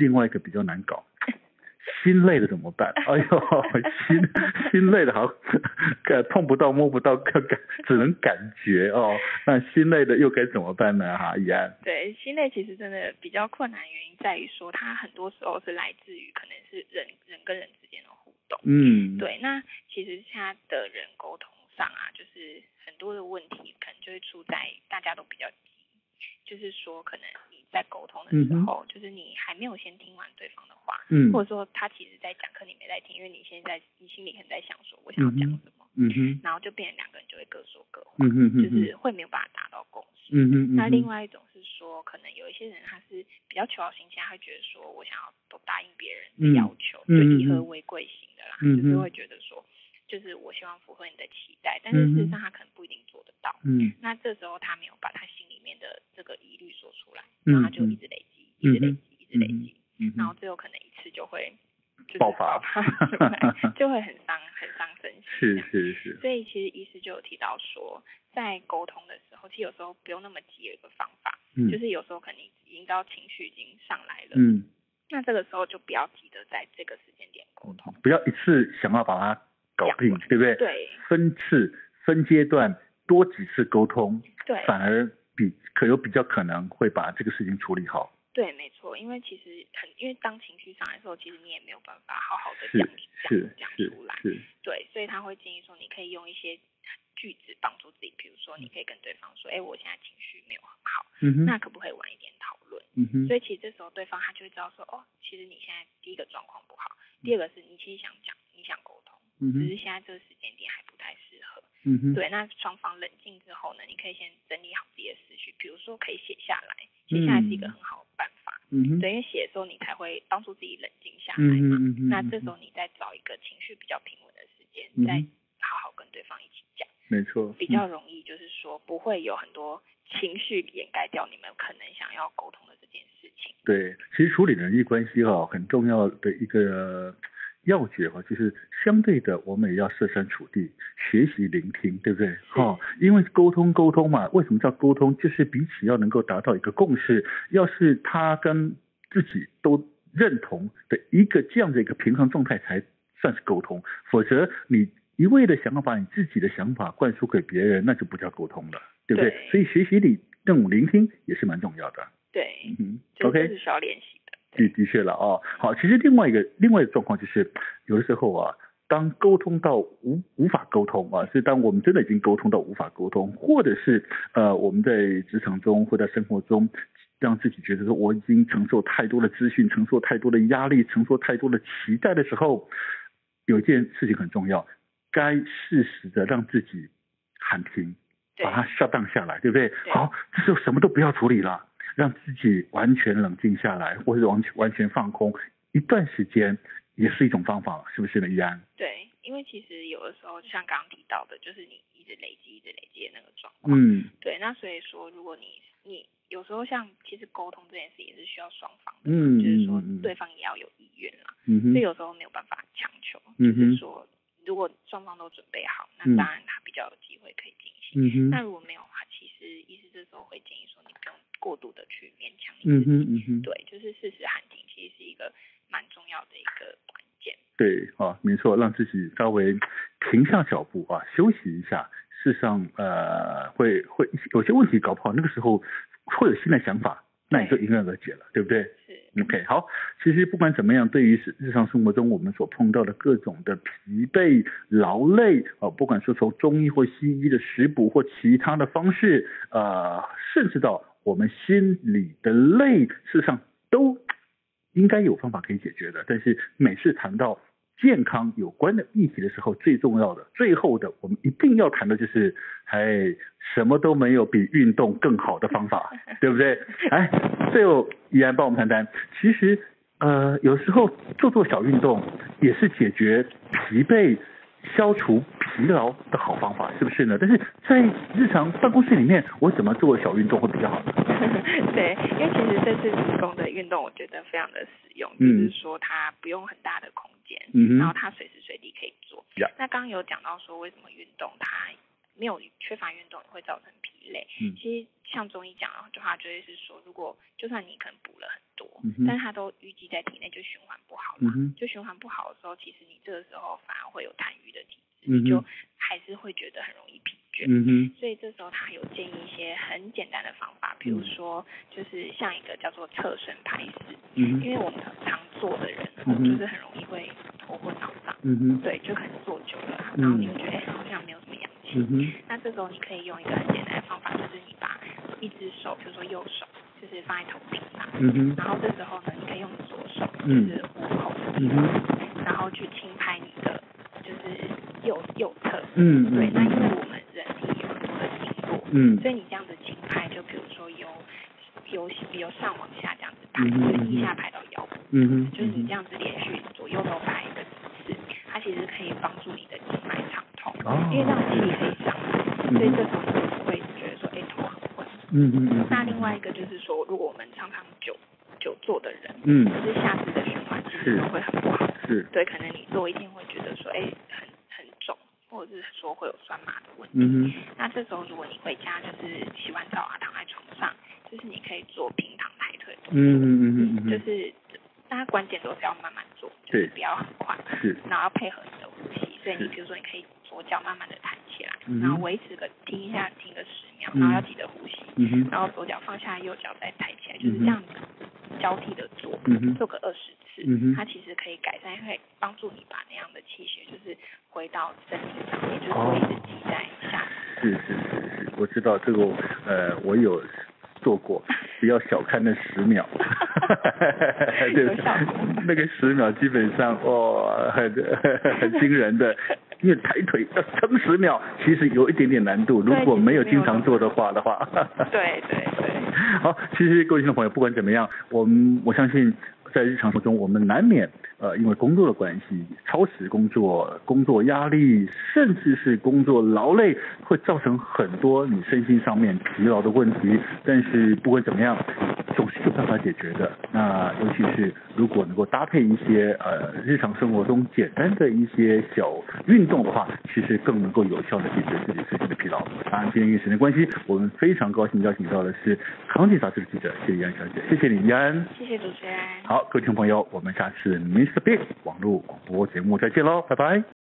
另外一个比较难搞。心累的怎么办？哎呦，心心累的好，感碰不到摸不到，感只能感觉哦。那心累的又该怎么办呢？哈，怡安。对，心累其实真的比较困难，原因在于说它很多时候是来自于可能是人人跟人之间的互动。嗯。对，那其实现在的人沟通上啊，就是很多的问题可能就会出在大家都比较急，就是说可能。在沟通的时候，嗯、就是你还没有先听完对方的话，嗯，或者说他其实在讲，课你没在听，因为你现在你心里可能在想说，我想要讲什么，嗯哼，然后就变成两个人就会各说各话，嗯哼，就是会没有办法达到共识，嗯哼，那另外一种是说，可能有一些人他是比较求好心切，他会觉得说我想要都答应别人的要求，嗯、就以和为贵型的啦，嗯，就是会觉得说。就是我希望符合你的期待，但是事实上他可能不一定做得到。嗯，那这时候他没有把他心里面的这个疑虑然后他就一直累积，一直累积，一直累积，嗯、然后最后可能一次就会爆发，就会很伤，很伤身心。是是是。所以其实医师就有提到说，在沟通的时候，其实有时候不用那么急，有一个方法，嗯、就是有时候可能已经到情绪已经上来了，嗯，那这个时候就不要急着在这个时间点沟通，不要一次想要把它。搞定，对不对？对，分次、分阶段，多几次沟通，对，反而比可有比较可能会把这个事情处理好。对，没错，因为其实很，因为当情绪上来的时候，其实你也没有办法好好的讲讲讲出来。是，对，所以他会建议说，你可以用一些句子帮助自己，比如说，你可以跟对方说，哎，我现在情绪没有很好，嗯哼，那可不可以晚一点讨论？嗯哼，所以其实这时候对方他就会知道说，哦，其实你现在第一个状况不好，第二个是你其实想讲，你想沟通。只是现在这个时间点还不太适合。嗯哼。对，那双方冷静之后呢，你可以先整理好自己的思绪，比如说可以写下来，写下来是一个很好的办法。嗯哼。对，因为写的时候你才会帮助自己冷静下来嘛。嗯哼。那这时候你再找一个情绪比较平稳的时间，嗯、再好好跟对方一起讲。没错。比较容易，就是说不会有很多情绪掩盖掉你们可能想要沟通的这件事情。对，其实处理人际关系哈，很重要的一个。要诀哈，就是相对的，我们也要设身处地学习聆听，对不对？哈是，因为沟通沟通嘛，为什么叫沟通？就是彼此要能够达到一个共识。要是他跟自己都认同的一个这样的一个平衡状态，才算是沟通。否则你一味的想要把你自己的想法灌输给别人，那就不叫沟通了，对不对？对，所以学习里这种聆听也是蛮重要的。对，嗯，OK。的的确了啊，好，其实另外一个另外一个状况就是，有的时候啊，当沟通到无无法沟通啊，是当我们真的已经沟通到无法沟通，或者是呃我们在职场中或在生活中，让自己觉得说我已经承受太多的资讯，承受太多的压力，承受太多的期待的时候，有一件事情很重要，该适时的让自己喊停，把它 shut down 下来，对不对？对好，这时候什么都不要处理了。让自己完全冷静下来，或者完全完全放空一段时间，也是一种方法，是不是呢？怡安？对，因为其实有的时候，就像刚刚提到的，就是你一直累积、一直累积的那个状况。嗯。对，那所以说，如果你你有时候像其实沟通这件事也是需要双方的，嗯，就是说对方也要有意愿啦。嗯哼。所以有时候没有办法强求，嗯哼。就是说，如果双方都准备好，那当然他比较有机会可以进行。嗯哼。那如果没有的话，其实医师这时候会建议说，你不用。过度的去勉强你自己，嗯哼嗯哼，对，就是适时喊停，其实是一个蛮重要的一个关键。对，啊，没错，让自己稍微停下脚步啊，休息一下。事实上，呃，会会有些问题搞不好，那个时候会有新的想法，那你就迎刃而解了，对，不对？是。OK，好，其实不管怎么样，对于日常生活中我们所碰到的各种的疲惫、劳累啊，不管是从中医或西医的食补或其他的方式，呃，甚至到我们心里的累，事实上都应该有方法可以解决的。但是每次谈到健康有关的议题的时候，最重要的、最后的，我们一定要谈的就是，哎，什么都没有比运动更好的方法，对不对？哎，最后依然帮我们谈谈，其实呃，有时候做做小运动也是解决疲惫。消除疲劳的好方法是不是呢？但是在日常办公室里面，我怎么做小运动会比较好？对，因为其实这次提供的运动，我觉得非常的实用，嗯、就是说它不用很大的空间，嗯、然后它随时随地可以做。嗯、那刚刚有讲到说，为什么运动它没有缺乏运动也会造成疲累。嗯，其实像中医讲的话，就会是说，如果就算你可能补了很多，嗯、但是它都淤积在体内，就循环不好嘛。嗯、就循环不好的时候，其实你这个时候反而会有痰瘀的体质，嗯、你就还是会觉得很容易疲倦。嗯哼。所以这时候他有建议一些很简单的方法，比如说就是像一个叫做侧身拍式。嗯。因为我们常坐的人，嗯、就是很容易会头昏脑胀。嗯哼。对，就可能坐久了，然后你会觉得哎、欸，好像没有什么氧气。嗯哼。那这时候你可以用一个很简单的方法，就是你把一只手，比如说右手，就是放在头顶上。嗯哼。然后这时候呢，你可以用左手，就是虎口的地方，嗯、然后去轻拍右右侧。嗯。对，那因为我们人体有很多的经络，嗯，所以你这样子轻拍，就比如说由由由上往下这样子拍，从腋下拍到腰部。嗯哼。就是你这样子连续左右都拍一个姿势，它其实可以帮助你的经脉畅通，哦、因为这样气可以上来，嗯、所以这时候你就不会觉得说，哎、欸，头很昏。嗯嗯嗯。那另外一个就是说，如果我们常常久久坐的人，嗯，就是下肢的循环其实都会很不好。是。对，可能你坐一天会觉得说，哎、欸，很很肿，说会有酸麻的问题。那这时候如果你回家就是洗完澡啊，躺在床上，就是你可以做平躺抬腿的动作。嗯嗯嗯嗯。就是，大家关键都是要慢慢做，就是不要很快。是。然后要配合你的呼吸，所以你比如说你可以左脚慢慢的抬起来，然后维持个听一下，听个十秒，然后要记得呼吸。然后左脚放下，右脚再抬起来，就是这样子交替的做，做个二十次。它其实可以改善，会帮助你把那样的气血就是回到身体上面，就是不一直积在下肢。是是是是，我知道这个，呃，我有。做过，不要小看那十秒，对，那个十秒基本上哦，很很惊人的，因为抬腿要撑十秒，其实有一点点难度，如果没有经常做的话的话。对对对。好，其实各位听众朋友，不管怎么样，我们我相信在日常生活中，我们难免。呃，因为工作的关系，超时工作、工作压力，甚至是工作劳累，会造成很多你身心上面疲劳的问题。但是不管怎么样，总是有办法解决的。那尤其是如果能够搭配一些呃日常生活中简单的一些小运动的话，其实更能够有效的解决自己身心的疲劳。当然，今天因为时间关系，我们非常高兴邀请到的是《康健杂志》的记者谢宜安小姐，谢谢你，宜安。谢谢主持人。好，各位听众朋友，我们下次 Mr. Big 网络广播节目再见喽，拜拜。